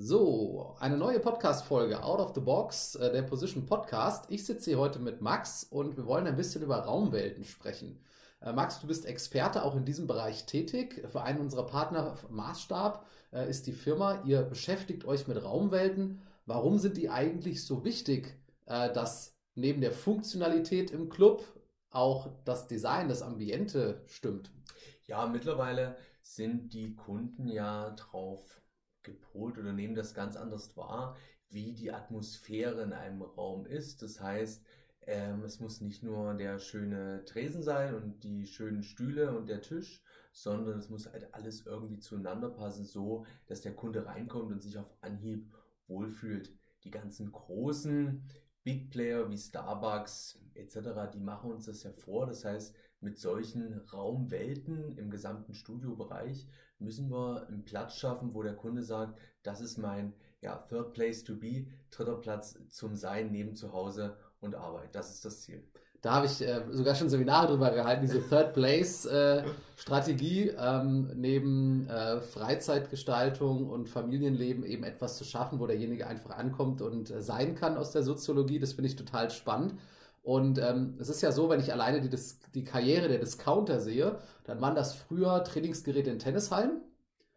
So, eine neue Podcast-Folge Out of the Box, äh, der Position Podcast. Ich sitze hier heute mit Max und wir wollen ein bisschen über Raumwelten sprechen. Äh, Max, du bist Experte auch in diesem Bereich tätig. Für einen unserer Partner Maßstab äh, ist die Firma. Ihr beschäftigt euch mit Raumwelten. Warum sind die eigentlich so wichtig, dass neben der Funktionalität im Club auch das Design, das Ambiente stimmt? Ja, mittlerweile sind die Kunden ja drauf gepolt oder nehmen das ganz anders wahr, wie die Atmosphäre in einem Raum ist. Das heißt, ähm, es muss nicht nur der schöne Tresen sein und die schönen Stühle und der Tisch, sondern es muss halt alles irgendwie zueinander passen, so dass der Kunde reinkommt und sich auf Anhieb wohlfühlt. Die ganzen großen Big Player wie Starbucks etc., die machen uns das ja vor. Das heißt, mit solchen Raumwelten im gesamten Studiobereich müssen wir einen Platz schaffen, wo der Kunde sagt, das ist mein ja, Third Place to be, dritter Platz zum Sein neben zu Hause und Arbeit. Das ist das Ziel. Da habe ich äh, sogar schon Seminare drüber gehalten, diese Third Place äh, Strategie, ähm, neben äh, Freizeitgestaltung und Familienleben eben etwas zu schaffen, wo derjenige einfach ankommt und äh, sein kann aus der Soziologie. Das finde ich total spannend. Und ähm, es ist ja so, wenn ich alleine die, die Karriere der Discounter sehe, dann waren das früher Trainingsgeräte in Tennishallen,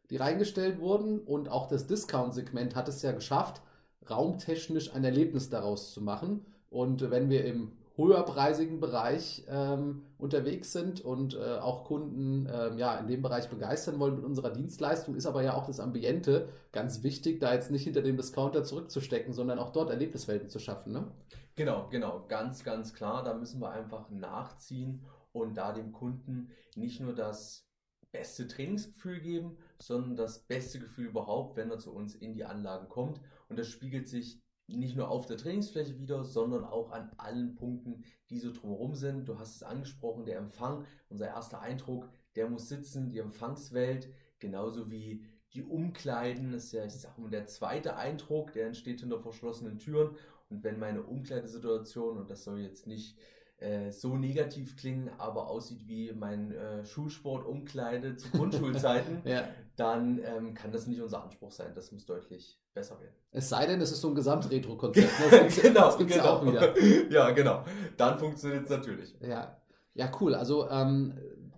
die reingestellt wurden. Und auch das Discount-Segment hat es ja geschafft, raumtechnisch ein Erlebnis daraus zu machen. Und wenn wir im höherpreisigen Bereich ähm, unterwegs sind und äh, auch Kunden ähm, ja, in dem Bereich begeistern wollen mit unserer Dienstleistung, ist aber ja auch das Ambiente ganz wichtig, da jetzt nicht hinter dem Discounter zurückzustecken, sondern auch dort Erlebniswelten zu schaffen. Ne? Genau, genau, ganz, ganz klar. Da müssen wir einfach nachziehen und da dem Kunden nicht nur das beste Trainingsgefühl geben, sondern das beste Gefühl überhaupt, wenn er zu uns in die Anlagen kommt. Und das spiegelt sich nicht nur auf der Trainingsfläche wieder, sondern auch an allen Punkten, die so drumherum sind. Du hast es angesprochen, der Empfang, unser erster Eindruck, der muss sitzen, die Empfangswelt, genauso wie die Umkleiden, das ist ja, ich sag mal, der zweite Eindruck, der entsteht hinter verschlossenen Türen. Und wenn meine Umkleidesituation, und das soll jetzt nicht äh, so negativ klingen, aber aussieht wie mein äh, Schulsport-Umkleide zu Grundschulzeiten, ja. dann ähm, kann das nicht unser Anspruch sein. Das muss deutlich besser werden. Es sei denn, es ist so ein Gesamtretro-Konzept. Ne? Das genau, das gibt's genau. Ja, auch wieder. ja, genau. Dann funktioniert es natürlich. Ja. ja, cool. Also ähm,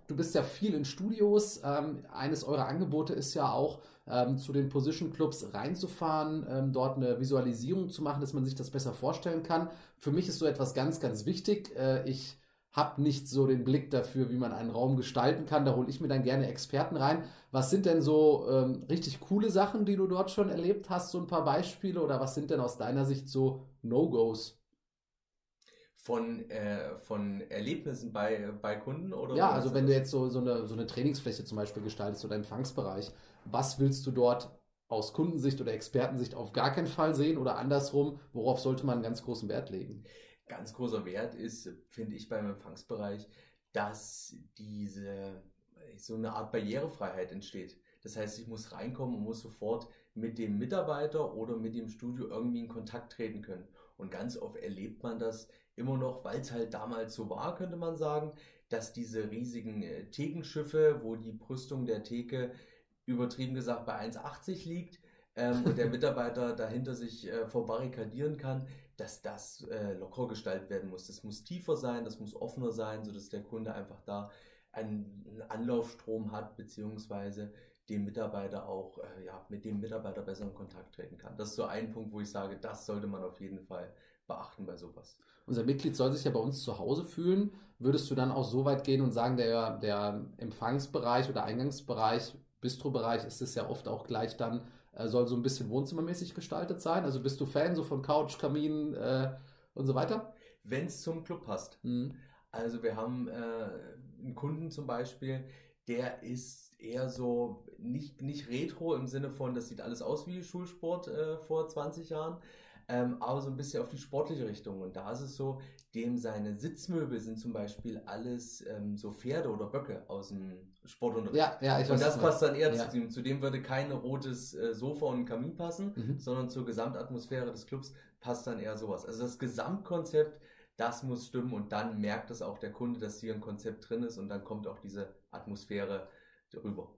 du bist ja viel in Studios. Ähm, eines eurer Angebote ist ja auch, ähm, zu den Position Clubs reinzufahren, ähm, dort eine Visualisierung zu machen, dass man sich das besser vorstellen kann. Für mich ist so etwas ganz, ganz wichtig. Äh, ich habe nicht so den Blick dafür, wie man einen Raum gestalten kann. Da hole ich mir dann gerne Experten rein. Was sind denn so ähm, richtig coole Sachen, die du dort schon erlebt hast? So ein paar Beispiele oder was sind denn aus deiner Sicht so No-Gos? Von, äh, von Erlebnissen bei, bei Kunden? Oder ja, also wenn du jetzt so, so, eine, so eine Trainingsfläche zum Beispiel gestaltest oder Empfangsbereich, was willst du dort aus Kundensicht oder Expertensicht auf gar keinen Fall sehen oder andersrum, worauf sollte man einen ganz großen Wert legen? Ganz großer Wert ist, finde ich, beim Empfangsbereich, dass diese so eine Art Barrierefreiheit entsteht. Das heißt, ich muss reinkommen und muss sofort mit dem Mitarbeiter oder mit dem Studio irgendwie in Kontakt treten können. Und ganz oft erlebt man das immer noch, weil es halt damals so war, könnte man sagen, dass diese riesigen äh, Thekenschiffe, wo die Brüstung der Theke übertrieben gesagt bei 1,80 liegt ähm, und der Mitarbeiter dahinter sich äh, verbarrikadieren kann, dass das äh, locker gestaltet werden muss. Das muss tiefer sein, das muss offener sein, sodass der Kunde einfach da einen Anlaufstrom hat, beziehungsweise den Mitarbeiter auch, äh, ja, mit dem Mitarbeiter besser in Kontakt treten kann. Das ist so ein Punkt, wo ich sage, das sollte man auf jeden Fall beachten bei sowas. Unser Mitglied soll sich ja bei uns zu Hause fühlen. Würdest du dann auch so weit gehen und sagen, der, der Empfangsbereich oder Eingangsbereich, Bistrobereich ist es ja oft auch gleich dann, äh, soll so ein bisschen wohnzimmermäßig gestaltet sein? Also bist du Fan so von Couch, Kamin äh, und so weiter? Wenn es zum Club passt. Mhm. Also wir haben äh, einen Kunden zum Beispiel, der ist eher so nicht, nicht retro im Sinne von, das sieht alles aus wie Schulsport äh, vor 20 Jahren, ähm, aber so ein bisschen auf die sportliche Richtung. Und da ist es so, dem seine Sitzmöbel sind zum Beispiel alles ähm, so Pferde oder Böcke aus dem Sportunterricht. Ja, ja, ich weiß. Und das passt dann eher ja. zu dem. Zudem würde kein rotes äh, Sofa und Kamin passen, mhm. sondern zur Gesamtatmosphäre des Clubs passt dann eher sowas. Also das Gesamtkonzept das muss stimmen und dann merkt es auch der Kunde, dass hier ein Konzept drin ist und dann kommt auch diese Atmosphäre rüber.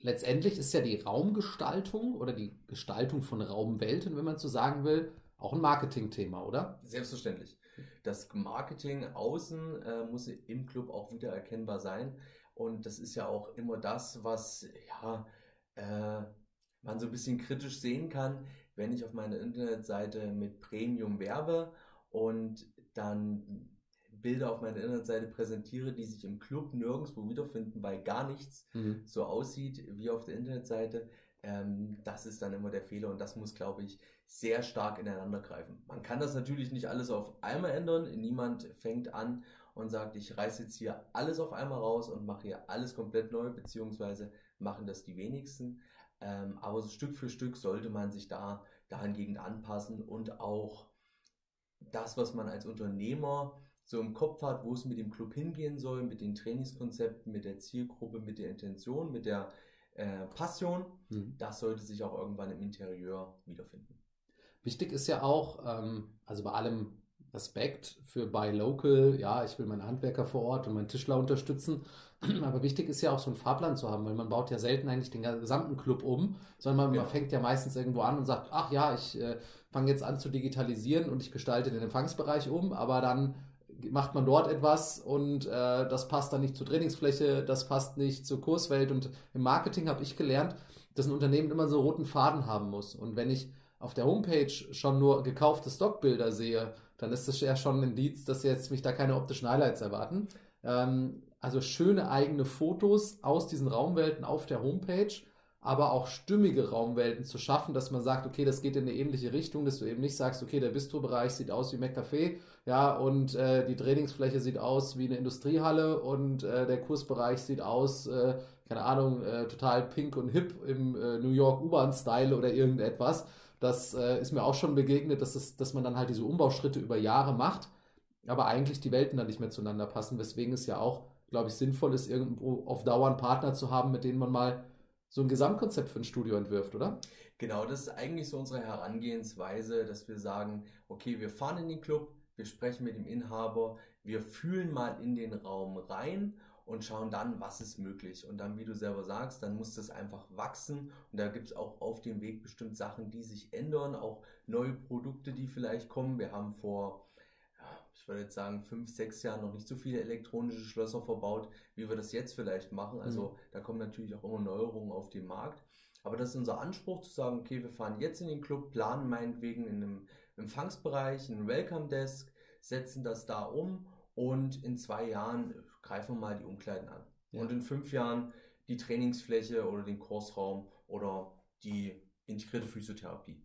letztendlich ist ja die Raumgestaltung oder die Gestaltung von Raumwelten, wenn man so sagen will, auch ein Marketingthema, oder? Selbstverständlich. Das Marketing außen äh, muss im Club auch wieder erkennbar sein. Und das ist ja auch immer das, was ja, äh, man so ein bisschen kritisch sehen kann, wenn ich auf meiner Internetseite mit Premium werbe und dann Bilder auf meiner Internetseite präsentiere, die sich im Club nirgendwo wiederfinden, weil gar nichts mhm. so aussieht wie auf der Internetseite. Ähm, das ist dann immer der Fehler und das muss, glaube ich, sehr stark ineinander greifen. Man kann das natürlich nicht alles auf einmal ändern. Niemand fängt an und sagt, ich reiße jetzt hier alles auf einmal raus und mache hier alles komplett neu, beziehungsweise machen das die wenigsten. Ähm, aber so Stück für Stück sollte man sich da dahingegen anpassen und auch das, was man als Unternehmer so im Kopf hat, wo es mit dem Club hingehen soll, mit den Trainingskonzepten, mit der Zielgruppe, mit der Intention, mit der äh, Passion, mhm. das sollte sich auch irgendwann im Interieur wiederfinden. Wichtig ist ja auch, ähm, also bei allem Respekt für Buy Local, ja, ich will meine Handwerker vor Ort und meinen Tischler unterstützen, aber wichtig ist ja auch so einen Fahrplan zu haben, weil man baut ja selten eigentlich den gesamten Club um, sondern man, ja. man fängt ja meistens irgendwo an und sagt, ach ja, ich äh, fange jetzt an zu digitalisieren und ich gestalte den Empfangsbereich um, aber dann macht man dort etwas und äh, das passt dann nicht zur Trainingsfläche, das passt nicht zur Kurswelt. Und im Marketing habe ich gelernt, dass ein Unternehmen immer so roten Faden haben muss. Und wenn ich auf der Homepage schon nur gekaufte Stockbilder sehe, dann ist das ja schon ein Indiz, dass jetzt mich da keine optischen Highlights erwarten. Ähm, also schöne eigene Fotos aus diesen Raumwelten auf der Homepage, aber auch stimmige Raumwelten zu schaffen, dass man sagt, okay, das geht in eine ähnliche Richtung, dass du eben nicht sagst, okay, der Bistro-Bereich sieht aus wie McCafé, ja, und äh, die Trainingsfläche sieht aus wie eine Industriehalle und äh, der Kursbereich sieht aus, äh, keine Ahnung, äh, total pink und hip im äh, New York U-Bahn-Style oder irgendetwas. Das äh, ist mir auch schon begegnet, dass, es, dass man dann halt diese Umbauschritte über Jahre macht, aber eigentlich die Welten dann nicht mehr zueinander passen, weswegen es ja auch, glaube ich, sinnvoll ist, irgendwo auf Dauer einen Partner zu haben, mit dem man mal so ein Gesamtkonzept für ein Studio entwirft, oder? Genau, das ist eigentlich so unsere Herangehensweise, dass wir sagen, okay, wir fahren in den Club, wir sprechen mit dem Inhaber, wir fühlen mal in den Raum rein und schauen dann, was ist möglich. Und dann, wie du selber sagst, dann muss das einfach wachsen. Und da gibt es auch auf dem Weg bestimmt Sachen, die sich ändern, auch neue Produkte, die vielleicht kommen. Wir haben vor, ich würde jetzt sagen, fünf, sechs Jahren noch nicht so viele elektronische Schlösser verbaut, wie wir das jetzt vielleicht machen. Also mhm. da kommen natürlich auch immer Neuerungen auf den Markt. Aber das ist unser Anspruch zu sagen, okay, wir fahren jetzt in den Club, planen meinetwegen in einem Empfangsbereich, einen Welcome Desk, setzen das da um und in zwei Jahren greifen wir mal die Umkleiden an. Ja. Und in fünf Jahren die Trainingsfläche oder den Kursraum oder die integrierte Physiotherapie.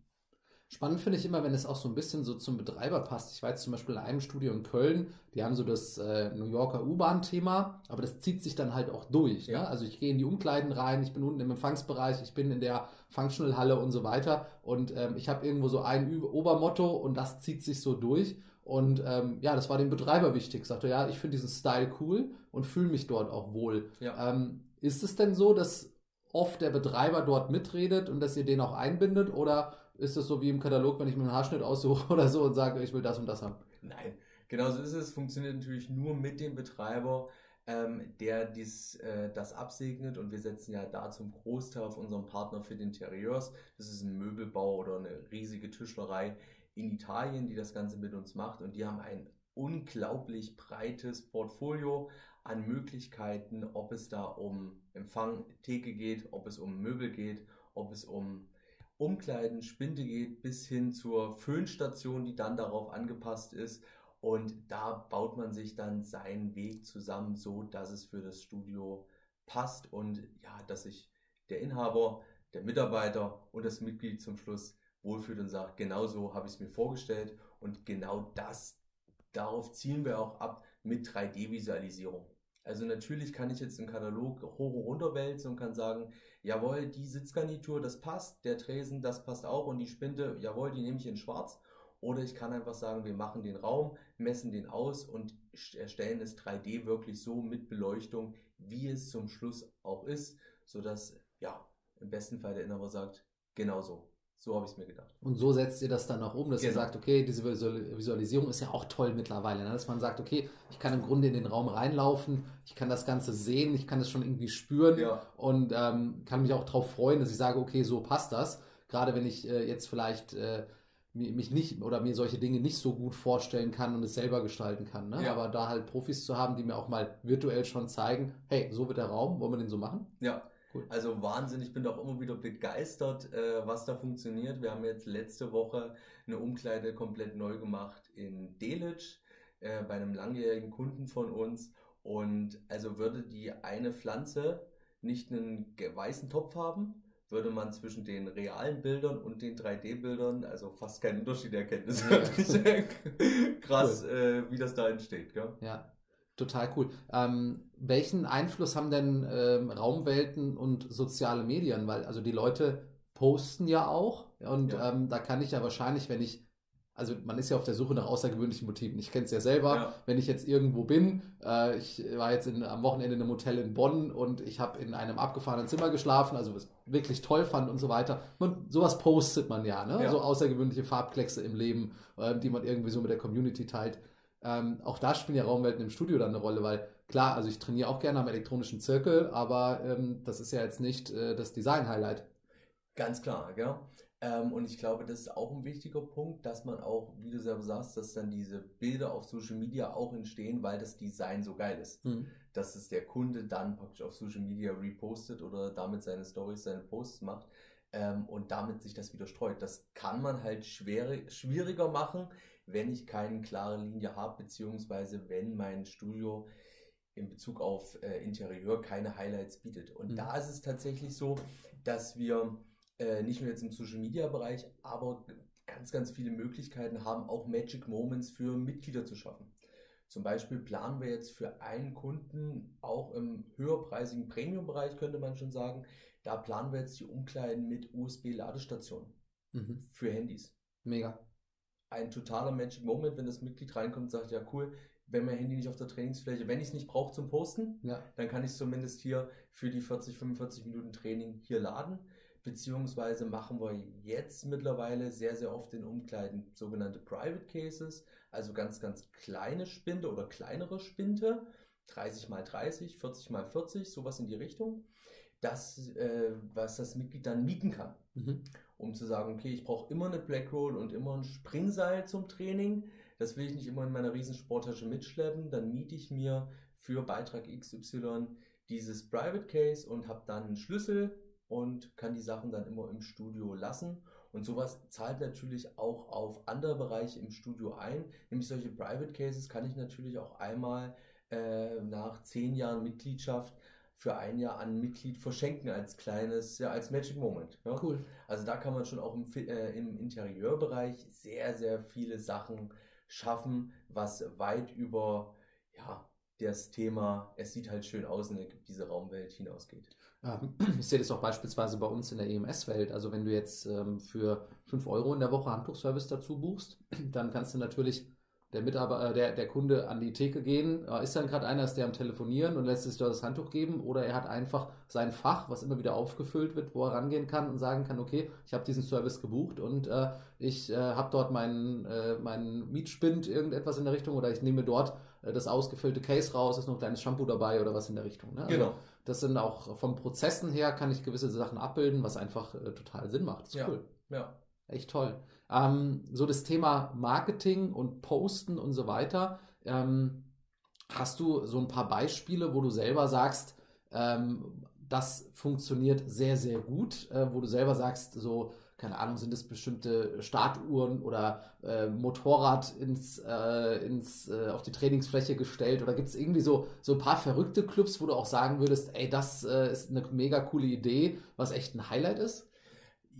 Spannend finde ich immer, wenn es auch so ein bisschen so zum Betreiber passt. Ich jetzt zum Beispiel in einem Studio in Köln, die haben so das äh, New Yorker U-Bahn-Thema, aber das zieht sich dann halt auch durch. Ja. Ne? Also ich gehe in die Umkleiden rein, ich bin unten im Empfangsbereich, ich bin in der Functional-Halle und so weiter und ähm, ich habe irgendwo so ein Obermotto und das zieht sich so durch. Und ähm, ja, das war dem Betreiber wichtig. Sagte, ja, ich finde diesen Style cool und fühle mich dort auch wohl. Ja. Ähm, ist es denn so, dass oft der Betreiber dort mitredet und dass ihr den auch einbindet? Oder ist es so wie im Katalog, wenn ich mir einen Haarschnitt aussuche oder so und sage, ich will das und das haben? Nein, genau so ist es. Funktioniert natürlich nur mit dem Betreiber, ähm, der dies, äh, das absegnet. Und wir setzen ja da zum Großteil auf unseren Partner für den Interieurs. Das ist ein Möbelbau oder eine riesige Tischlerei in Italien, die das Ganze mit uns macht und die haben ein unglaublich breites Portfolio an Möglichkeiten, ob es da um Empfang, Theke geht, ob es um Möbel geht, ob es um Umkleiden, Spinde geht, bis hin zur Föhnstation, die dann darauf angepasst ist. Und da baut man sich dann seinen Weg zusammen, so dass es für das Studio passt und ja, dass sich der Inhaber, der Mitarbeiter und das Mitglied zum Schluss wohlfühlt und sagt, genau so habe ich es mir vorgestellt und genau das, darauf zielen wir auch ab mit 3D-Visualisierung. Also natürlich kann ich jetzt einen Katalog hoch und runter wälzen und kann sagen, jawohl, die Sitzgarnitur, das passt, der Tresen, das passt auch und die Spinde, jawohl, die nehme ich in schwarz. Oder ich kann einfach sagen, wir machen den Raum, messen den aus und erstellen es 3D wirklich so mit Beleuchtung, wie es zum Schluss auch ist, sodass, ja, im besten Fall der Inhaber sagt, genau so So habe ich es mir gedacht. Und so setzt ihr das dann auch um, dass Genau. ihr sagt, okay, diese Visual- Visualisierung ist ja auch toll mittlerweile, ne? dass man sagt, okay, ich kann im Grunde in den Raum reinlaufen, ich kann das Ganze sehen, ich kann es schon irgendwie spüren Ja. und ähm, kann mich auch darauf freuen, dass ich sage, okay, so passt das. Gerade wenn ich äh, jetzt vielleicht äh, mi- mich nicht oder mir solche Dinge nicht so gut vorstellen kann und es selber gestalten kann. Ne? Ja. Aber da halt Profis zu haben, die mir auch mal virtuell schon zeigen, hey, so wird der Raum, wollen wir den so machen? Ja, Cool. also Wahnsinn. Ich bin doch immer wieder begeistert, äh, was da funktioniert. Wir haben jetzt letzte Woche eine Umkleide komplett neu gemacht in Delitzsch äh, bei einem langjährigen Kunden von uns. Und also würde die eine Pflanze nicht einen weißen Topf haben, würde man zwischen den realen Bildern und den 3D-Bildern also fast keinen Unterschied erkennen. Das ist Ja. wirklich krass, äh, wie das da entsteht. Gell? Ja, total cool. Ähm, welchen Einfluss haben denn ähm, Raumwelten und soziale Medien? Weil also die Leute posten ja auch und Ja. ähm, da kann ich ja wahrscheinlich, wenn ich, also man ist ja auf der Suche nach außergewöhnlichen Motiven. Ich kenne es ja selber, Ja. wenn ich jetzt irgendwo bin, äh, ich war jetzt in, am Wochenende in einem Hotel in Bonn und ich habe in einem abgefahrenen Zimmer geschlafen, also was ich wirklich toll fand und so weiter. Und sowas postet man ja, ne? Ja. So außergewöhnliche Farbkleckse im Leben, äh, die man irgendwie so mit der Community teilt. Ähm, auch da spielen ja Raumwelten im Studio dann eine Rolle, weil klar, also ich trainiere auch gerne am elektronischen Zirkel, aber ähm, das ist ja jetzt nicht äh, das Design-Highlight. Ganz klar, gell? Ähm, und ich glaube, das ist auch ein wichtiger Punkt, dass man auch, wie du selber sagst, dass dann diese Bilder auf Social Media auch entstehen, weil das Design so geil ist. Mhm. Dass es der Kunde dann praktisch auf Social Media repostet oder damit seine Stories, seine Posts macht ähm, und damit sich das wieder streut. Das kann man halt schwere, schwieriger machen, wenn ich keine klare Linie habe, beziehungsweise wenn mein Studio in Bezug auf äh, Interieur keine Highlights bietet. Und Mhm. da ist es tatsächlich so, dass wir äh, nicht nur jetzt im Social Media Bereich, aber ganz, ganz viele Möglichkeiten haben, auch Magic Moments für Mitglieder zu schaffen. Zum Beispiel planen wir jetzt für einen Kunden auch im höherpreisigen Premium-Bereich, könnte man schon sagen, da planen wir jetzt die Umkleiden mit USB-Ladestationen Mhm. für Handys. Mega. Ein totaler Magic Moment, wenn das Mitglied reinkommt und sagt, ja cool, wenn mein Handy nicht auf der Trainingsfläche, wenn ich es nicht brauche zum Posten, Ja. dann kann ich es zumindest hier für die 40, 45 Minuten Training hier laden. Beziehungsweise machen wir jetzt mittlerweile sehr, sehr oft in Umkleiden sogenannte Private Cases, also ganz, ganz kleine Spinde oder kleinere Spinde, 30 mal 30, 40 mal 40, sowas in die Richtung, das, äh, was das Mitglied dann mieten kann Mhm. Um zu sagen, okay, ich brauche immer eine Black Roll und immer ein Springseil zum Training. Das will ich nicht immer in meiner riesen Sporttasche mitschleppen. Dann miete ich mir für Beitrag XY dieses Private Case und habe dann einen Schlüssel und kann die Sachen dann immer im Studio lassen. Und sowas zahlt natürlich auch auf andere Bereiche im Studio ein. Nämlich solche Private Cases kann ich natürlich auch einmal äh, nach zehn Jahren Mitgliedschaft für ein Jahr an ein Mitglied verschenken als kleines, ja, als Magic Moment. Ja? Cool. Also da kann man schon auch im, äh, im Interieurbereich sehr, sehr viele Sachen schaffen, was weit über ja, das Thema, es sieht halt schön aus und diese Raumwelt hinausgeht. Ähm, Ich sehe das auch beispielsweise bei uns in der EMS-Welt. Also wenn du jetzt ähm, für 5 Euro in der Woche Handtuchservice dazu buchst, dann kannst du natürlich der Mitarbeiter, äh, der, der Kunde an die Theke gehen. Ist dann gerade einer, ist der am Telefonieren und lässt sich dort das Handtuch geben oder er hat einfach sein Fach, was immer wieder aufgefüllt wird, wo er rangehen kann und sagen kann, okay, ich habe diesen Service gebucht und äh, ich äh, habe dort meinen, äh, meinen Mietspind, irgendetwas in der Richtung oder ich nehme dort äh, das ausgefüllte Case raus, ist noch ein kleines Shampoo dabei oder was in der Richtung. Ne? Also, Genau. das sind auch vom Prozessen her kann ich gewisse Sachen abbilden, was einfach äh, total Sinn macht. Das ist Ja. cool. Ja. Echt toll. Ähm, so das Thema Marketing und Posten und so weiter. Ähm, hast du so ein paar Beispiele, wo du selber sagst, ähm, das funktioniert sehr, sehr gut, äh, wo du selber sagst, so, keine Ahnung, sind es bestimmte Startuhren oder äh, Motorrad ins, äh, ins, äh, auf die Trainingsfläche gestellt oder gibt es irgendwie so, so ein paar verrückte Clubs, wo du auch sagen würdest, ey, das äh, ist eine mega coole Idee, was echt ein Highlight ist?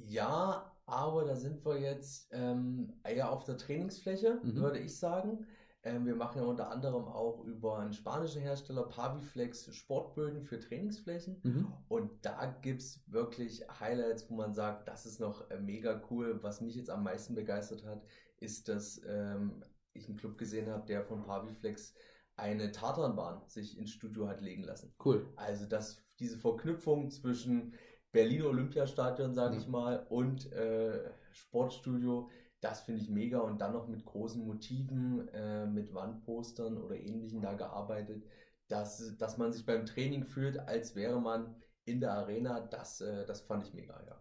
Ja, aber da sind wir jetzt ähm, eher auf der Trainingsfläche, Mhm. würde ich sagen. Ähm, wir machen ja unter anderem auch über einen spanischen Hersteller Paviflex Sportböden für Trainingsflächen. Mhm. Und da gibt es wirklich Highlights, wo man sagt, das ist noch äh, mega cool. Was mich jetzt am meisten begeistert hat, ist, dass ähm, ich einen Club gesehen habe, der von Paviflex eine Tatanbahn sich ins Studio hat legen lassen. Cool. Also dass diese Verknüpfung zwischen Berliner Olympiastadion, sage Mhm. ich mal, und äh, Sportstudio. Das finde ich mega und dann noch mit großen Motiven, äh, mit Wandpostern oder ähnlichen da gearbeitet, dass, dass man sich beim Training fühlt, als wäre man in der Arena. Das, äh, das fand ich mega, ja.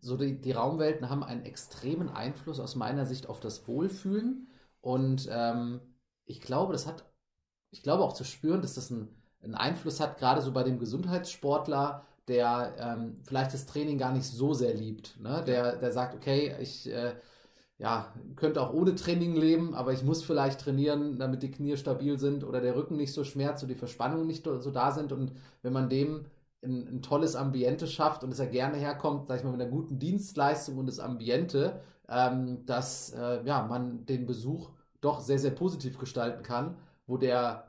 So die, die Raumwelten haben einen extremen Einfluss aus meiner Sicht auf das Wohlfühlen und ähm, ich glaube, das hat, ich glaube auch zu spüren, dass das einen, einen Einfluss hat, gerade so bei dem Gesundheitssportler, der ähm, vielleicht das Training gar nicht so sehr liebt, ne? der, der sagt, okay, ich äh, ja, könnte auch ohne Training leben, aber ich muss vielleicht trainieren, damit die Knie stabil sind oder der Rücken nicht so schmerzt und die Verspannungen nicht so da sind und wenn man dem ein, ein, tolles Ambiente schafft und dass er gerne herkommt, sag ich mal, mit einer guten Dienstleistung und das Ambiente, ähm, dass äh, ja, man den Besuch doch sehr, sehr positiv gestalten kann, wo der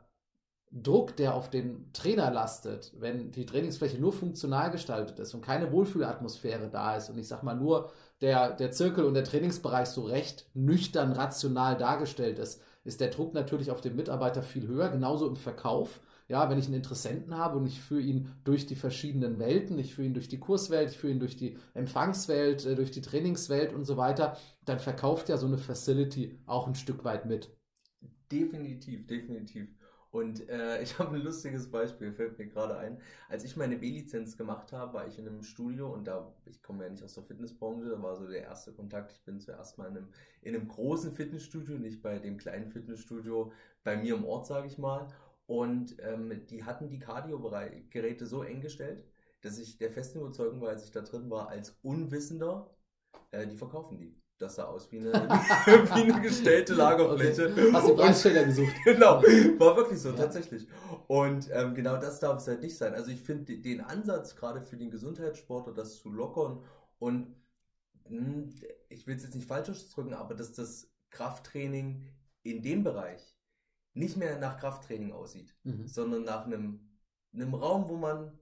Druck, der auf den Trainer lastet, wenn die Trainingsfläche nur funktional gestaltet ist und keine Wohlfühlatmosphäre da ist und ich sag mal nur der, der Zirkel und der Trainingsbereich so recht nüchtern, rational dargestellt ist, ist der Druck natürlich auf den Mitarbeiter viel höher, genauso im Verkauf ja, wenn ich einen Interessenten habe und ich führe ihn durch die verschiedenen Welten, ich führe ihn durch die Kurswelt, ich führe ihn durch die Empfangswelt, äh, durch die Trainingswelt und so weiter, dann verkauft ja so eine Facility auch ein Stück weit mit. Definitiv, definitiv. Und äh, ich habe ein lustiges Beispiel, fällt mir gerade ein. Als ich meine B-Lizenz gemacht habe, war ich in einem Studio und da, ich komme ja nicht aus der Fitnessbranche, da war so der erste Kontakt. Ich bin zuerst mal in einem, in einem großen Fitnessstudio, nicht bei dem kleinen Fitnessstudio bei mir im Ort, sage ich mal. Und ähm, die hatten die Cardio-Geräte so eng gestellt, dass ich der festen Überzeugung war, als ich da drin war, als Unwissender, äh, die verkaufen die. Das sah aus wie eine, wie eine gestellte Lagerfläche. Okay. Hast du Preisschilder gesucht? genau, war wirklich so, Ja. tatsächlich. Und ähm, genau das darf es halt nicht sein. Also ich finde den Ansatz gerade für den Gesundheitssportler, das zu lockern und mh, ich will es jetzt nicht falsch ausdrücken, aber dass das Krafttraining in dem Bereich nicht mehr nach Krafttraining aussieht, Mhm. sondern nach einem, einem Raum, wo man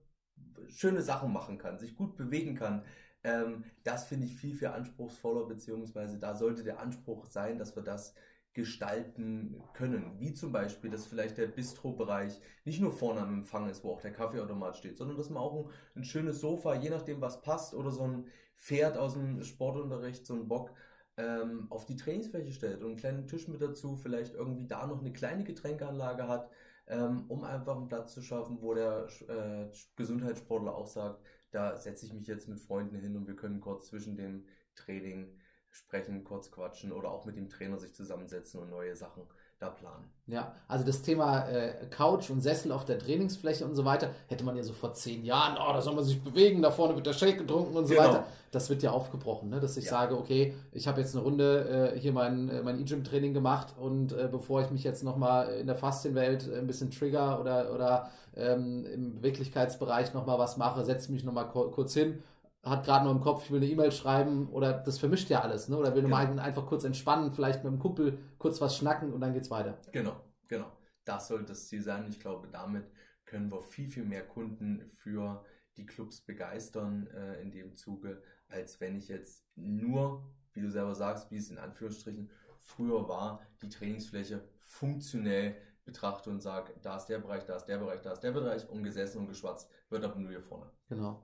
schöne Sachen machen kann, sich gut bewegen kann. Ähm, das finde ich viel, viel anspruchsvoller, beziehungsweise da sollte der Anspruch sein, dass wir das gestalten können. Wie zum Beispiel, dass vielleicht der Bistro-Bereich nicht nur vorne am Empfang ist, wo auch der Kaffeeautomat steht, sondern dass man auch ein, ein schönes Sofa, je nachdem was passt, oder so ein Pferd aus dem Sportunterricht, so ein Bock, ähm, auf die Trainingsfläche stellt und einen kleinen Tisch mit dazu, vielleicht irgendwie da noch eine kleine Getränkeanlage hat, ähm, um einfach einen Platz zu schaffen, wo der äh, Gesundheitssportler auch sagt, da setze ich mich jetzt mit Freunden hin und wir können kurz zwischen dem Training sprechen, kurz quatschen oder auch mit dem Trainer sich zusammensetzen und neue Sachen da planen. Ja, also das Thema äh, Couch und Sessel auf der Trainingsfläche und so weiter, hätte man ja so vor zehn Jahren, oh, da soll man sich bewegen, da vorne wird der Shake getrunken und so Genau. weiter. Das wird ja aufgebrochen, ne? dass ich Ja. sage, okay, ich habe jetzt eine Runde äh, hier mein, äh, mein E-Gym-Training gemacht und äh, bevor ich mich jetzt nochmal in der Faszienwelt ein bisschen trigger oder, oder ähm, im Beweglichkeitsbereich nochmal was mache, setze mich nochmal kurz hin, hat gerade noch im Kopf, ich will eine E-Mail schreiben oder das vermischt ja alles, ne? oder will Genau. mal einfach kurz entspannen, vielleicht mit einem Kumpel kurz was schnacken und dann geht's weiter. Genau, genau. Das sollte das Ziel sein. Ich glaube, damit können wir viel, viel mehr Kunden für die Clubs begeistern äh, in dem Zuge, als wenn ich jetzt nur, wie du selber sagst, wie es in Anführungsstrichen früher war, die Trainingsfläche funktionell betrachte und sage, da ist der Bereich, da ist der Bereich, da ist der Bereich, umgesessen und geschwatzt, wird aber nur hier vorne. Genau.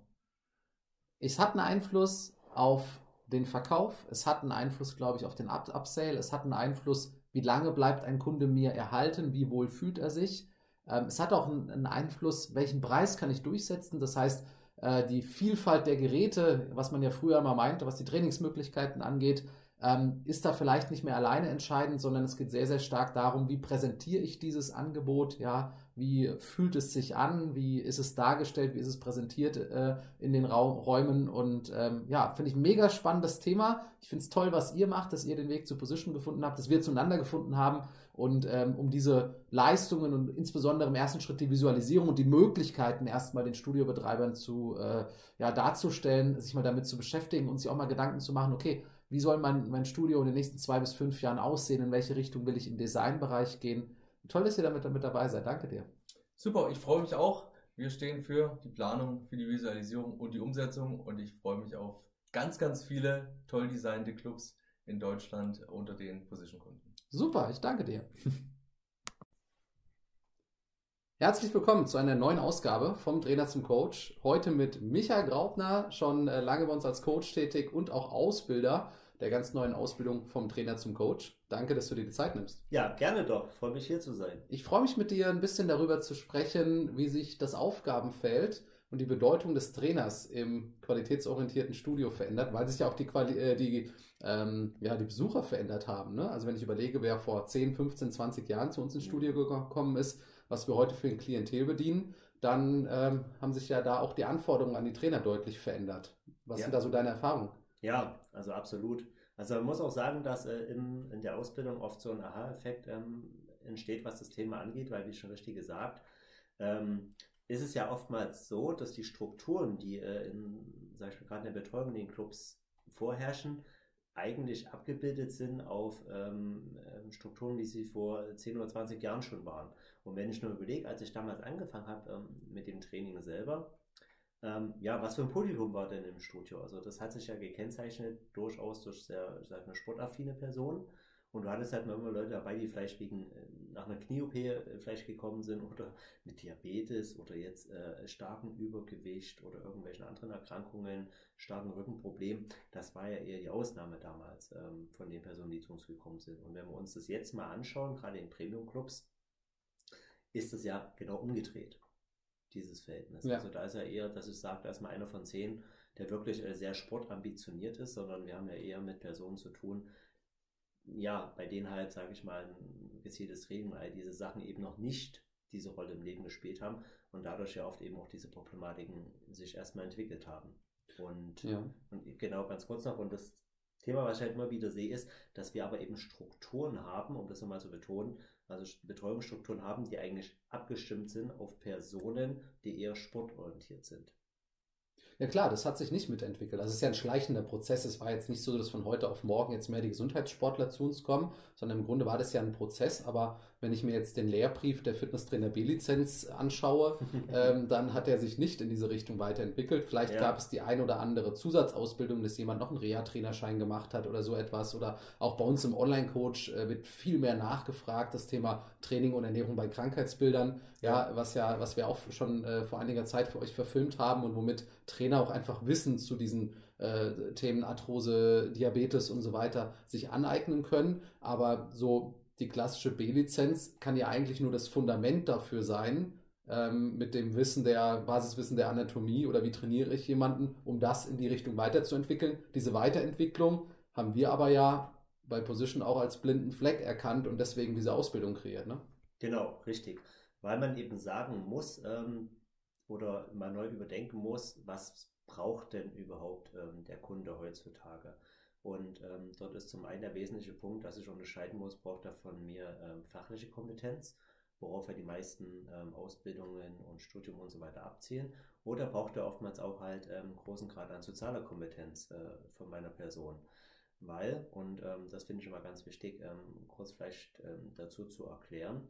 Es hat einen Einfluss auf den Verkauf, es hat einen Einfluss, glaube ich, auf den Up Upsale, es hat einen Einfluss, wie lange bleibt ein Kunde mir erhalten, wie wohl fühlt er sich. Ähm, es hat auch einen, einen Einfluss, welchen Preis kann ich durchsetzen. Das heißt, äh, die Vielfalt der Geräte, was man ja früher mal meinte, was die Trainingsmöglichkeiten angeht, ähm, ist da vielleicht nicht mehr alleine entscheidend, sondern es geht sehr, sehr stark darum, wie präsentiere ich dieses Angebot, ja, wie fühlt es sich an, wie ist es dargestellt, wie ist es präsentiert äh, in den Raum, Räumen? Und ähm, ja, finde ich mega spannendes Thema. Ich finde es toll, was ihr macht, dass ihr den Weg zur Position gefunden habt, dass wir zueinander gefunden haben. Und ähm, um diese Leistungen und insbesondere im ersten Schritt die Visualisierung und die Möglichkeiten erstmal den Studiobetreibern zu äh, ja, darzustellen, sich mal damit zu beschäftigen und sich auch mal Gedanken zu machen, okay, wie soll mein, mein Studio in den nächsten zwei bis fünf Jahren aussehen, in welche Richtung will ich im Designbereich gehen. Toll, dass ihr damit, damit dabei seid. Danke dir. Super, ich freue mich auch. Wir stehen für die Planung, für die Visualisierung und die Umsetzung und ich freue mich auf ganz, ganz viele toll designte Clubs in Deutschland unter den Position-Kunden. Super, ich danke dir. Herzlich willkommen zu einer neuen Ausgabe vom Trainer zum Coach. Heute mit Michael Graubner, schon äh, lange bei uns als Coach tätig und auch Ausbilder der ganz neuen Ausbildung vom Trainer zum Coach. Danke, dass du dir die Zeit nimmst. Ja, gerne doch. Freue mich hier zu sein. Ich freue mich mit dir ein bisschen darüber zu sprechen, wie sich das Aufgabenfeld und die Bedeutung des Trainers im qualitätsorientierten Studio verändert, weil sich ja auch die, Quali äh, die, ähm, ja, die Besucher verändert haben. Ne? Also wenn ich überlege, wer vor 10, 15, 20 Jahren zu uns ins Studio gekommen ist, was wir heute für ein Klientel bedienen, dann ähm, haben sich ja da auch die Anforderungen an die Trainer deutlich verändert. Was ja. sind da so deine Erfahrungen? Ja, also absolut. Also man muss auch sagen, dass äh, in, in der Ausbildung oft so ein Aha-Effekt ähm, entsteht, was das Thema angeht, weil, wie schon richtig gesagt, ähm, ist es ja oftmals so, dass die Strukturen, die äh, in, sag ich mal, gerade in der Betreuung in den Clubs vorherrschen, eigentlich abgebildet sind auf ähm, ähm Strukturen, wie sie vor 10 oder 20 Jahren schon waren. Und wenn ich nur überlege, als ich damals angefangen habe ähm, mit dem Training selber, ähm, ja, was für ein Publikum war denn im Studio? Also das hat sich ja gekennzeichnet durchaus durch sehr, sag mal, sportaffine Personen. Und du hattest halt immer Leute dabei, die vielleicht wegen äh, nach einer Knie-OP äh, vielleicht gekommen sind oder mit Diabetes oder jetzt äh, starkem Übergewicht oder irgendwelchen anderen Erkrankungen, starken Rückenproblemen. Das war ja eher die Ausnahme damals ähm, von den Personen, die zu uns gekommen sind. Und wenn wir uns das jetzt mal anschauen, gerade in Premium-Clubs, ist es ja genau umgedreht, dieses Verhältnis. Ja. Also da ist ja eher, dass ich sage, erstmal einer von zehn, der wirklich äh, sehr sportambitioniert ist, sondern wir haben ja eher mit Personen zu tun, ja, bei denen halt, sage ich mal, ein gezieltes Training, weil diese Sachen eben noch nicht diese Rolle im Leben gespielt haben und dadurch ja oft eben auch diese Problematiken sich erstmal entwickelt haben. Und, ja. und genau ganz kurz noch, und das Thema, was ich halt immer wieder sehe, ist, dass wir aber eben Strukturen haben, um das nochmal zu betonen, also Betreuungsstrukturen haben, die eigentlich abgestimmt sind auf Personen, die eher sportorientiert sind. Ja klar, das hat sich nicht mitentwickelt. Also es ist ja ein schleichender Prozess. Es war jetzt nicht so, dass von heute auf morgen jetzt mehr die Gesundheitssportler zu uns kommen, sondern im Grunde war das ja ein Prozess. Aber wenn ich mir jetzt den Lehrbrief der Fitnesstrainer B-Lizenz anschaue, ähm, dann hat er sich nicht in diese Richtung weiterentwickelt. Vielleicht ja. gab es die ein oder andere Zusatzausbildung, dass jemand noch einen Reha-Trainerschein gemacht hat oder so etwas. Oder auch bei uns im Online-Coach äh, wird viel mehr nachgefragt, das Thema Training und Ernährung bei Krankheitsbildern, ja, ja was ja, was wir auch schon äh, vor einiger Zeit für euch verfilmt haben und womit Trainer auch einfach Wissen zu diesen äh, Themen Arthrose, Diabetes und so weiter sich aneignen können. Aber so die klassische B-Lizenz kann ja eigentlich nur das Fundament dafür sein, ähm, mit dem Wissen der Basiswissen der Anatomie oder wie trainiere ich jemanden, um das in die Richtung weiterzuentwickeln. Diese Weiterentwicklung haben wir aber ja bei Position auch als blinden Fleck erkannt und deswegen diese Ausbildung kreiert. Ne? Genau, richtig. Weil man eben sagen muss ähm, oder mal neu überdenken muss, was braucht denn überhaupt ähm, der Kunde heutzutage? Und ähm, dort ist zum einen der wesentliche Punkt, dass ich unterscheiden muss, braucht er von mir ähm, fachliche Kompetenz, worauf er die meisten ähm, Ausbildungen und Studium und so weiter abzielen. Oder braucht er oftmals auch halt ähm, großen Grad an sozialer Kompetenz äh, von meiner Person. Weil, und ähm, das finde ich immer ganz wichtig, ähm, kurz vielleicht ähm, dazu zu erklären,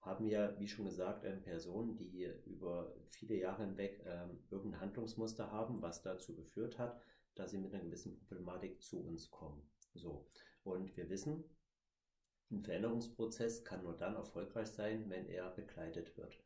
haben wir, wie schon gesagt, ähm, Personen, die über viele Jahre hinweg ähm, irgendein Handlungsmuster haben, was dazu geführt hat, dass sie mit einer gewissen Problematik zu uns kommen. So. Und wir wissen, ein Veränderungsprozess kann nur dann erfolgreich sein, wenn er begleitet wird.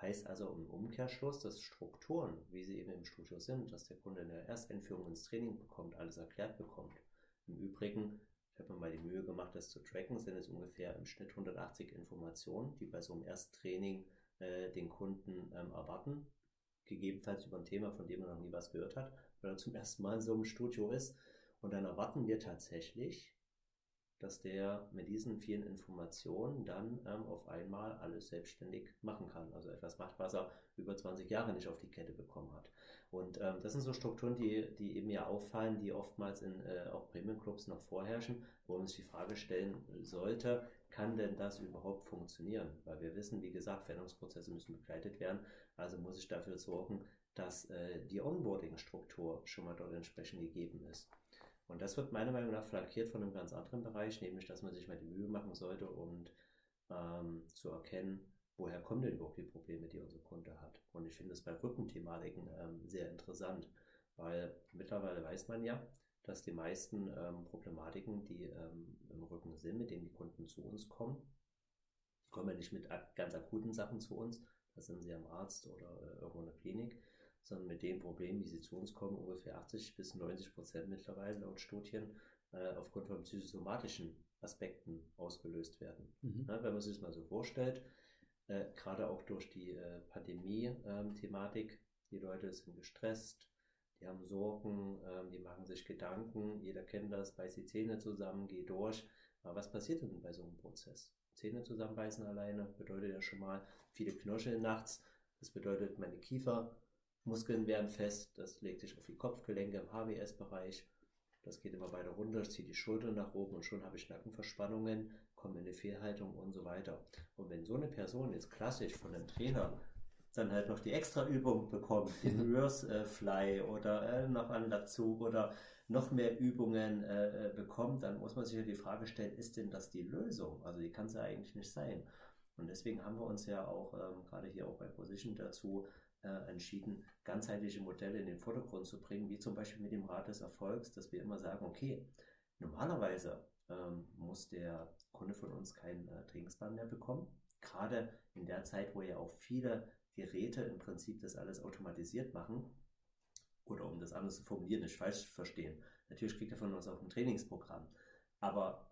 Heißt also im Umkehrschluss, dass Strukturen, wie sie eben im Studio sind, dass der Kunde eine Ersteinführung ins Training bekommt, alles erklärt bekommt. Im Übrigen, ich habe mir mal die Mühe gemacht, das zu tracken, sind es ungefähr im Schnitt 180 Informationen, die bei so einem Ersttraining äh, den Kunden ähm, erwarten. Gegebenenfalls über ein Thema, von dem er noch nie was gehört hat weil er zum ersten Mal in so einem Studio ist. Und dann erwarten wir tatsächlich, dass der mit diesen vielen Informationen dann ähm, auf einmal alles selbstständig machen kann. Also etwas macht, was er über 20 Jahre nicht auf die Kette bekommen hat. Und ähm, das sind so Strukturen, die, die eben ja auffallen, die oftmals in äh, auch Premium-Clubs noch vorherrschen, wo man sich die Frage stellen sollte, kann denn das überhaupt funktionieren? Weil wir wissen, wie gesagt, Veränderungsprozesse müssen begleitet werden. Also muss ich dafür sorgen, dass äh, die Onboarding-Struktur schon mal dort entsprechend gegeben ist. Und das wird meiner Meinung nach flankiert von einem ganz anderen Bereich, nämlich dass man sich mal die Mühe machen sollte und ähm, zu erkennen, woher kommen denn überhaupt die Probleme, die unser Kunde hat. Und ich finde es bei Rückenthematiken ähm, sehr interessant, weil mittlerweile weiß man ja, dass die meisten ähm, Problematiken, die ähm, im Rücken sind, mit denen die Kunden zu uns kommen, kommen ja nicht mit ganz akuten Sachen zu uns, da sind sie am Arzt oder äh, irgendwo in der Klinik, sondern mit den Problemen, wie sie zu uns kommen, ungefähr 80 bis 90 Prozent mittlerweile laut Studien, äh, aufgrund von psychosomatischen Aspekten ausgelöst werden. Mhm. Ja, wenn man sich das mal so vorstellt, äh, gerade auch durch die äh, Pandemie-Thematik, die Leute sind gestresst, die haben Sorgen, ähm, die machen sich Gedanken, jeder kennt das, beißt die Zähne zusammen, geht durch. Aber was passiert denn bei so einem Prozess? Zähne zusammenbeißen alleine bedeutet ja schon mal viele Knirscheln nachts. Das bedeutet, meine Kiefermuskeln werden fest, das legt sich auf die Kopfgelenke im HWS-Bereich. Das geht immer weiter runter, ich ziehe die Schultern nach oben und schon habe ich Nackenverspannungen, komme in eine Fehlhaltung und so weiter. Und wenn so eine Person jetzt klassisch von einem Trainer dann halt noch die extra Übung bekommt, den Reverse äh, Fly oder äh, noch einen dazu oder noch mehr Übungen äh, äh, bekommt, dann muss man sich ja die Frage stellen, ist denn das die Lösung? Also die kann es ja eigentlich nicht sein. Und deswegen haben wir uns ja auch ähm, gerade hier auch bei Position dazu äh, entschieden, ganzheitliche Modelle in den Vordergrund zu bringen, wie zum Beispiel mit dem Rat des Erfolgs, dass wir immer sagen, okay, normalerweise ähm, muss der Kunde von uns keinen äh, Trainingsplan mehr bekommen. Gerade in der Zeit, wo ja auch viele Geräte im Prinzip das alles automatisiert machen, oder um das anders zu formulieren, nicht falsch verstehen. Natürlich kriegt er von uns auch ein Trainingsprogramm. Aber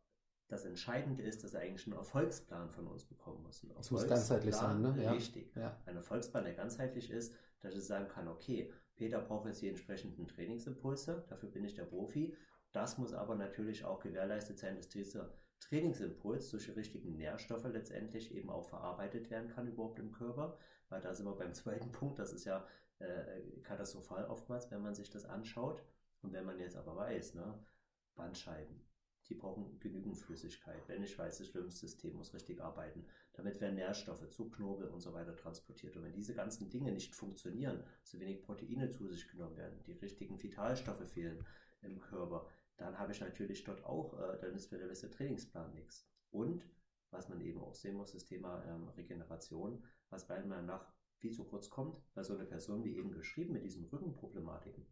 das Entscheidende ist, dass er eigentlich einen Erfolgsplan von uns bekommen muss. Es muss ganzheitlich sein, ne? Ja. Richtig. Ja. Ein Erfolgsplan, der ganzheitlich ist, dass ich sagen kann, okay, Peter braucht jetzt die entsprechenden Trainingsimpulse, dafür bin ich der Profi. Das muss aber natürlich auch gewährleistet sein, dass dieser Trainingsimpuls durch die richtigen Nährstoffe letztendlich eben auch verarbeitet werden kann überhaupt im Körper. Weil da sind wir beim zweiten Punkt, das ist ja äh, katastrophal oftmals, wenn man sich das anschaut. Und wenn man jetzt aber weiß, ne, Bandscheiben, die brauchen genügend Flüssigkeit. Wenn ich weiß, das Lymphsystem muss richtig arbeiten. Damit werden Nährstoffe zu Knobel und so weiter transportiert. Und wenn diese ganzen Dinge nicht funktionieren, zu wenig Proteine zu sich genommen werden, die richtigen Vitalstoffe fehlen im Körper, dann habe ich natürlich dort auch, äh, dann ist für der beste Trainingsplan nichts. Und was man eben auch sehen muss, das Thema ähm, Regeneration, was bei meiner nach viel zu kurz kommt, bei so einer Person wie eben geschrieben mit diesen Rückenproblematiken.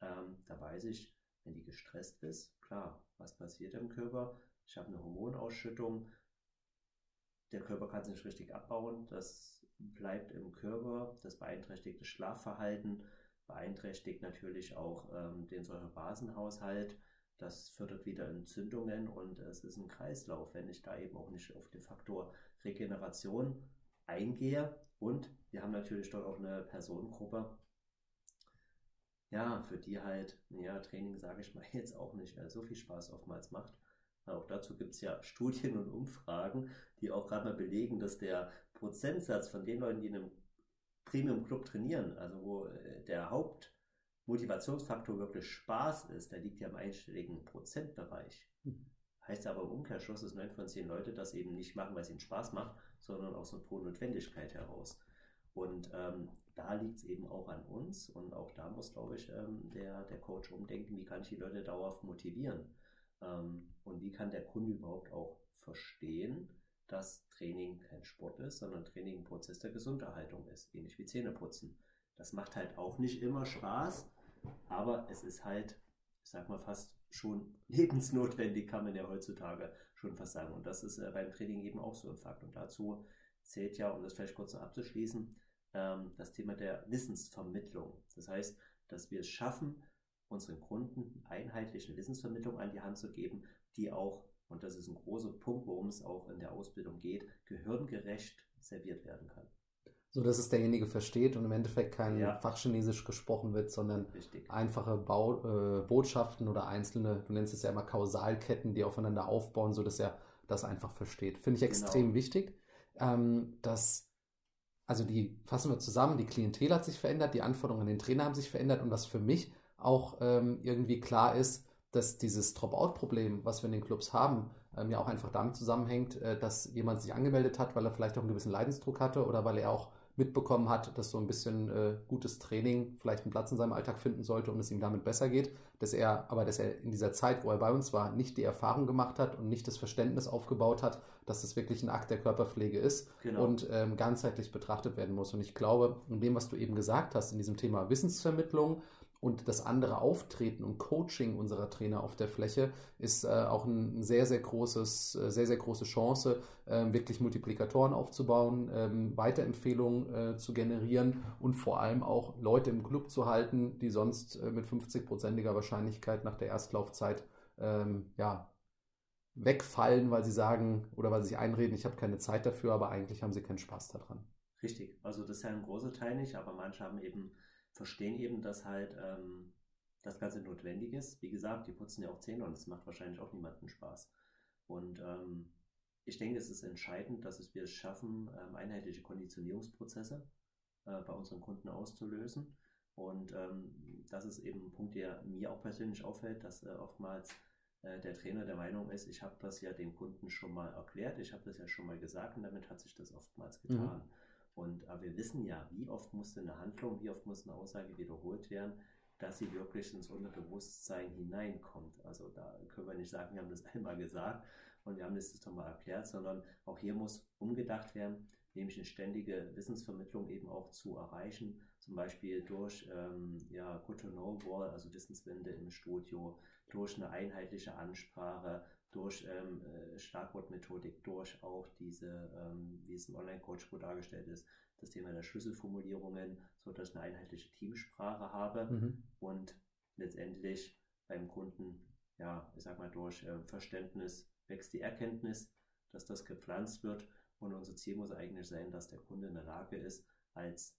Ähm, da weiß ich, wenn die gestresst ist, klar, was passiert im Körper? Ich habe eine Hormonausschüttung, der Körper kann sich nicht richtig abbauen, das bleibt im Körper, das beeinträchtigt das Schlafverhalten, beeinträchtigt natürlich auch ähm, den Säurebasenhaushalt, das fördert wieder Entzündungen und es ist ein Kreislauf, wenn ich da eben auch nicht auf den Faktor Regeneration eingehe. Und wir haben natürlich dort auch eine Personengruppe, ja, für die halt, ja, Training, sage ich mal, jetzt auch nicht so viel Spaß oftmals macht. Auch dazu gibt es ja Studien und Umfragen, die auch gerade mal belegen, dass der Prozentsatz von den Leuten, die in einem Premium-Club trainieren, also wo äh, der Hauptmotivationsfaktor wirklich Spaß ist, der liegt ja im einstelligen Prozentbereich. Mhm. Heißt aber im Umkehrschluss, dass 9 von 10 Leute das eben nicht machen, weil es ihnen Spaß macht, sondern aus einer pro Notwendigkeit heraus. Und ähm, da liegt es eben auch an uns und auch da muss, glaube ich, ähm, der, der Coach umdenken, wie kann ich die Leute dauerhaft motivieren ähm, und wie kann der Kunde überhaupt auch verstehen, dass Training kein Sport ist, sondern Training ein Prozess der Gesunderhaltung ist, ähnlich wie Zähneputzen. Das macht halt auch nicht immer Spaß, aber es ist halt, ich sag mal, fast schon lebensnotwendig, kann man ja heutzutage schon fast sagen. Und das ist äh, beim Training eben auch so ein Fakt. Und dazu zählt ja, um das vielleicht kurz noch abzuschließen, ähm, das Thema der Wissensvermittlung. Das heißt, dass wir es schaffen, unseren Kunden einheitliche Wissensvermittlung an die Hand zu geben, die auch, und das ist ein großer Punkt, worum es auch in der Ausbildung geht, gehirngerecht serviert werden kann so dass es derjenige versteht und im Endeffekt kein ja. Fachchinesisch gesprochen wird, sondern Richtig. einfache Bau, äh, Botschaften oder einzelne, du nennst es ja immer Kausalketten, die aufeinander aufbauen, so dass er das einfach versteht. Finde ich genau. extrem genau. wichtig, ähm, dass also die fassen wir zusammen, die Klientel hat sich verändert, die Anforderungen an den Trainer haben sich verändert und was für mich auch ähm, irgendwie klar ist, dass dieses Dropout-Problem, was wir in den Clubs haben, ähm, ja auch einfach damit zusammenhängt, äh, dass jemand sich angemeldet hat, weil er vielleicht auch einen gewissen Leidensdruck hatte oder weil er auch mitbekommen hat, dass so ein bisschen äh, gutes Training vielleicht einen Platz in seinem Alltag finden sollte und es ihm damit besser geht, dass er aber, dass er in dieser Zeit, wo er bei uns war, nicht die Erfahrung gemacht hat und nicht das Verständnis aufgebaut hat, dass das wirklich ein Akt der Körperpflege ist genau. und ähm, ganzheitlich betrachtet werden muss. Und ich glaube, in dem, was du eben gesagt hast, in diesem Thema Wissensvermittlung, und das andere Auftreten und Coaching unserer Trainer auf der Fläche ist äh, auch ein sehr, sehr großes, äh, sehr, sehr große Chance, äh, wirklich Multiplikatoren aufzubauen, ähm, Weiterempfehlungen äh, zu generieren und vor allem auch Leute im Club zu halten, die sonst äh, mit 50-prozentiger Wahrscheinlichkeit nach der Erstlaufzeit ähm, ja, wegfallen, weil sie sagen oder weil sie sich einreden, ich habe keine Zeit dafür, aber eigentlich haben sie keinen Spaß daran. Richtig, also das ist ja ein großer Teil nicht, aber manche haben eben verstehen eben, dass halt ähm, das Ganze notwendig ist. Wie gesagt, die putzen ja auch Zähne und es macht wahrscheinlich auch niemanden Spaß. Und ähm, ich denke, es ist entscheidend, dass wir es schaffen, ähm, einheitliche Konditionierungsprozesse äh, bei unseren Kunden auszulösen. Und ähm, das ist eben ein Punkt, der mir auch persönlich auffällt, dass äh, oftmals äh, der Trainer der Meinung ist, ich habe das ja dem Kunden schon mal erklärt, ich habe das ja schon mal gesagt und damit hat sich das oftmals getan. Mhm. Und aber wir wissen ja, wie oft muss eine Handlung, wie oft muss eine Aussage wiederholt werden, dass sie wirklich ins Unterbewusstsein hineinkommt. Also da können wir nicht sagen, wir haben das einmal gesagt und wir haben das doch mal erklärt, sondern auch hier muss umgedacht werden, nämlich eine ständige Wissensvermittlung eben auch zu erreichen, zum Beispiel durch ähm, ja, Good-to-Know-Wall, also Wissenswende im Studio, durch eine einheitliche Ansprache, durch ähm, äh, Schlagwortmethodik, durch auch diese, ähm, wie es im Online-Coach gut dargestellt ist, das Thema der Schlüsselformulierungen, so dass ich eine einheitliche Teamsprache habe mhm. und letztendlich beim Kunden, ja, ich sag mal, durch äh, Verständnis wächst die Erkenntnis, dass das gepflanzt wird und unser Ziel muss eigentlich sein, dass der Kunde in der Lage ist, als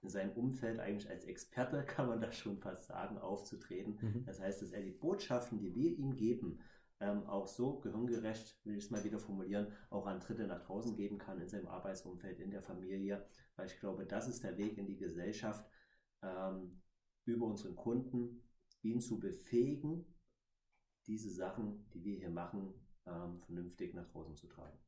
in seinem Umfeld eigentlich als Experte, kann man das schon fast sagen, aufzutreten. Mhm. Das heißt, dass er die Botschaften, die wir ihm geben, ähm, auch so gehirngerecht, will ich es mal wieder formulieren, auch an Dritte nach draußen geben kann in seinem Arbeitsumfeld, in der Familie, weil ich glaube, das ist der Weg in die Gesellschaft, ähm, über unseren Kunden, ihn zu befähigen, diese Sachen, die wir hier machen, ähm, vernünftig nach draußen zu tragen.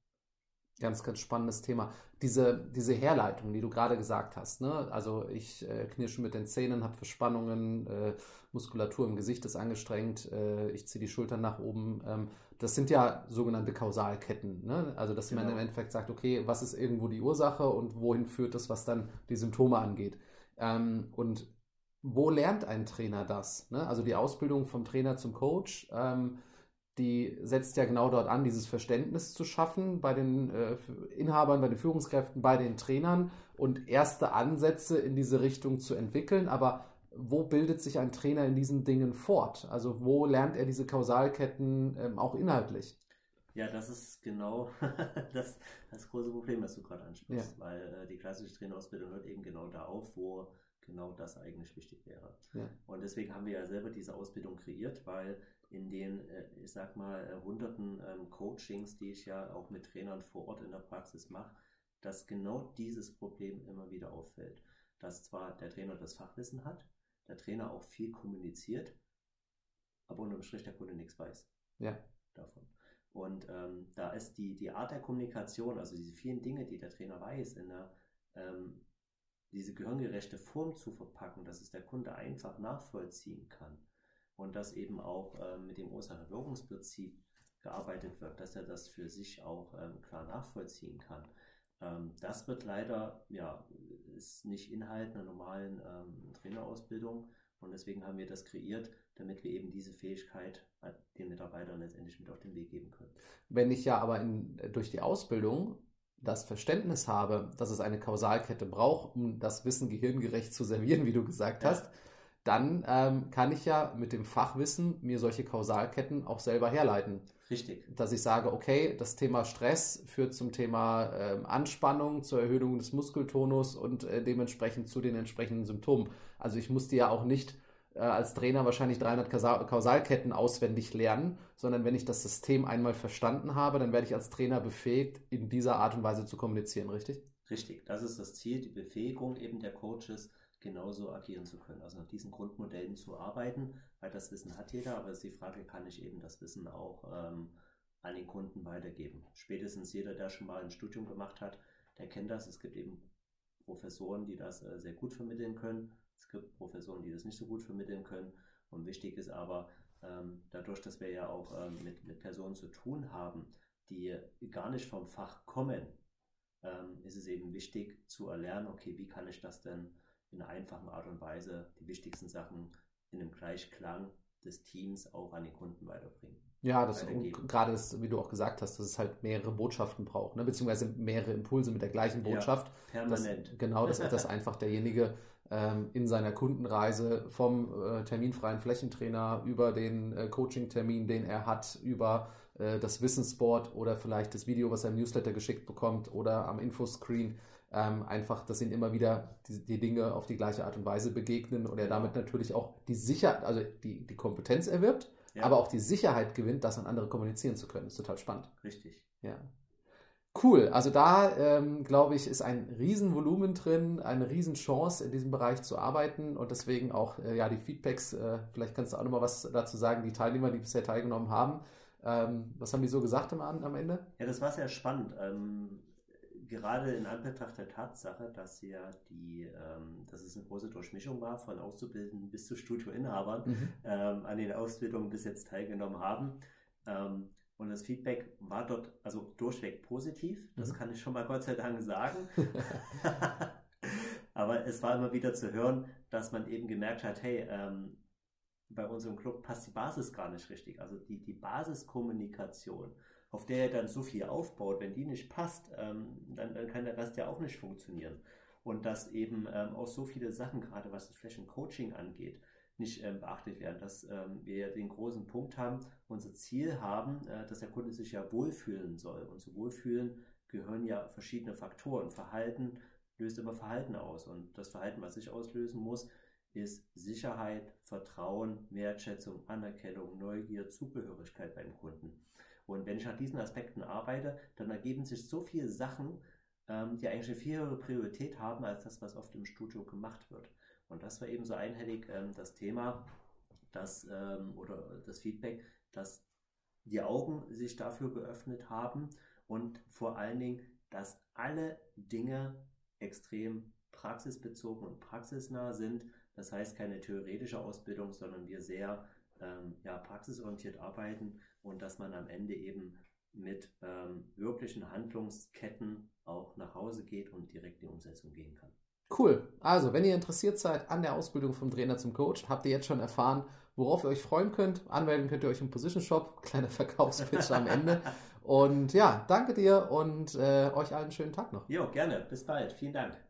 Ganz, ganz spannendes Thema. Diese, diese Herleitung, die du gerade gesagt hast, ne? also ich äh, knirsche mit den Zähnen, habe Verspannungen, äh, Muskulatur im Gesicht ist angestrengt, äh, ich ziehe die Schultern nach oben. Ähm, das sind ja sogenannte Kausalketten. Ne? Also dass genau. man im Endeffekt sagt, okay, was ist irgendwo die Ursache und wohin führt das, was dann die Symptome angeht. Ähm, und wo lernt ein Trainer das? Ne? Also die Ausbildung vom Trainer zum Coach. Ähm, die setzt ja genau dort an, dieses Verständnis zu schaffen bei den äh, Inhabern, bei den Führungskräften, bei den Trainern und erste Ansätze in diese Richtung zu entwickeln. Aber wo bildet sich ein Trainer in diesen Dingen fort? Also wo lernt er diese Kausalketten ähm, auch inhaltlich? Ja, das ist genau das, das große Problem, was du gerade ansprichst, ja. weil äh, die klassische Trainerausbildung hört eben genau da auf, wo genau das eigentlich wichtig wäre. Ja. Und deswegen haben wir ja selber diese Ausbildung kreiert, weil in den, äh, ich sag mal, äh, hunderten ähm, Coachings, die ich ja auch mit Trainern vor Ort in der Praxis mache, dass genau dieses Problem immer wieder auffällt. Dass zwar der Trainer das Fachwissen hat, der Trainer auch viel kommuniziert, aber unterm Strich der Kunde nichts weiß ja. davon. Und ähm, da ist die, die Art der Kommunikation, also diese vielen Dinge, die der Trainer weiß, in der, ähm, diese gehirngerechte Form zu verpacken, dass es der Kunde einfach nachvollziehen kann und dass eben auch äh, mit dem Ursache-Wirkungsprinzip gearbeitet wird, dass er das für sich auch ähm, klar nachvollziehen kann. Ähm, das wird leider, ja, ist nicht Inhalt einer normalen ähm, Trainerausbildung und deswegen haben wir das kreiert, damit wir eben diese Fähigkeit äh, den Mitarbeitern letztendlich mit auf den Weg geben können. Wenn ich ja aber in, durch die Ausbildung das Verständnis habe, dass es eine Kausalkette braucht, um das Wissen gehirngerecht zu servieren, wie du gesagt ja. hast, dann ähm, kann ich ja mit dem Fachwissen mir solche Kausalketten auch selber herleiten. Richtig. Dass ich sage, okay, das Thema Stress führt zum Thema ähm, Anspannung, zur Erhöhung des Muskeltonus und äh, dementsprechend zu den entsprechenden Symptomen. Also ich musste ja auch nicht äh, als Trainer wahrscheinlich 300 Kausalketten auswendig lernen, sondern wenn ich das System einmal verstanden habe, dann werde ich als Trainer befähigt, in dieser Art und Weise zu kommunizieren, richtig? Richtig, das ist das Ziel, die Befähigung eben der Coaches, genauso agieren zu können. Also nach diesen Grundmodellen zu arbeiten, weil das Wissen hat jeder, aber es ist die Frage, kann ich eben das Wissen auch ähm, an den Kunden weitergeben. Spätestens jeder, der schon mal ein Studium gemacht hat, der kennt das. Es gibt eben Professoren, die das äh, sehr gut vermitteln können. Es gibt Professoren, die das nicht so gut vermitteln können. Und wichtig ist aber, ähm, dadurch, dass wir ja auch ähm, mit, mit Personen zu tun haben, die gar nicht vom Fach kommen, ähm, ist es eben wichtig zu erlernen, okay, wie kann ich das denn in einer einfachen Art und Weise die wichtigsten Sachen in einem Gleichklang des Teams auch an den Kunden weiterbringen. Ja, das gerade ist, wie du auch gesagt hast, dass es halt mehrere Botschaften braucht, ne? beziehungsweise mehrere Impulse mit der gleichen Botschaft. Ja, permanent. Dass, genau, dass, dass einfach derjenige ähm, in seiner Kundenreise vom äh, terminfreien Flächentrainer über den äh, Coaching-Termin, den er hat, über äh, das Wissensboard oder vielleicht das Video, was er im Newsletter geschickt bekommt oder am Infoscreen, ähm, einfach, dass ihn immer wieder die, die, Dinge auf die gleiche Art und Weise begegnen und er damit natürlich auch die Sicherheit, also die, die Kompetenz erwirbt, ja. aber auch die Sicherheit gewinnt, das an andere kommunizieren zu können. Das ist total spannend. Richtig. Ja. Cool, also da ähm, glaube ich, ist ein Riesenvolumen drin, eine Riesenchance in diesem Bereich zu arbeiten und deswegen auch äh, ja die Feedbacks, äh, vielleicht kannst du auch nochmal was dazu sagen, die Teilnehmer, die bisher teilgenommen haben. Ähm, was haben die so gesagt am, am Ende? Ja, das war sehr spannend. Ähm, gerade in Anbetracht der Tatsache, dass ja die, ähm, dass es eine große Durchmischung war von Auszubildenden bis zu Studioinhabern mhm. ähm, an den Ausbildungen bis jetzt teilgenommen haben. Ähm, und das Feedback war dort also durchweg positiv. Das mhm. kann ich schon mal Gott sei Dank sagen. Aber es war immer wieder zu hören, dass man eben gemerkt hat, hey, ähm, bei unserem Club passt die Basis gar nicht richtig. Also die, die Basiskommunikation, auf der er dann so viel aufbaut, wenn die nicht passt, ähm, dann, dann kann der Rest ja auch nicht funktionieren. Und dass eben ähm, auch so viele Sachen, gerade was das Flächencoaching angeht, nicht ähm, beachtet werden, dass ähm, wir den großen Punkt haben, unser Ziel haben, äh, dass der Kunde sich ja wohlfühlen soll. Und zu Wohlfühlen gehören ja verschiedene Faktoren. Verhalten löst immer Verhalten aus. Und das Verhalten, was ich auslösen muss, ist Sicherheit, Vertrauen, Wertschätzung, Anerkennung, Neugier, Zugehörigkeit beim Kunden. Und wenn ich nach diesen Aspekten arbeite, dann ergeben sich so viele Sachen, ähm, die eigentlich eine viel höhere Priorität haben als das, was oft im Studio gemacht wird. Und das war eben so einhellig ähm, das Thema, dass, ähm, oder das Feedback, dass die Augen sich dafür geöffnet haben und vor allen Dingen, dass alle Dinge extrem praxisbezogen und praxisnah sind. Das heißt keine theoretische Ausbildung, sondern wir sehr ähm, ja, praxisorientiert arbeiten und dass man am Ende eben mit ähm, wirklichen Handlungsketten auch nach Hause geht und direkt in die Umsetzung gehen kann. Cool. Also, wenn ihr interessiert seid an der Ausbildung vom Trainer zum Coach, habt ihr jetzt schon erfahren, worauf ihr euch freuen könnt. Anmelden könnt ihr euch im Position Shop. Kleiner Verkaufspitch am Ende. Und ja, danke dir und äh, euch allen einen schönen Tag noch. Jo, gerne. Bis bald. Vielen Dank.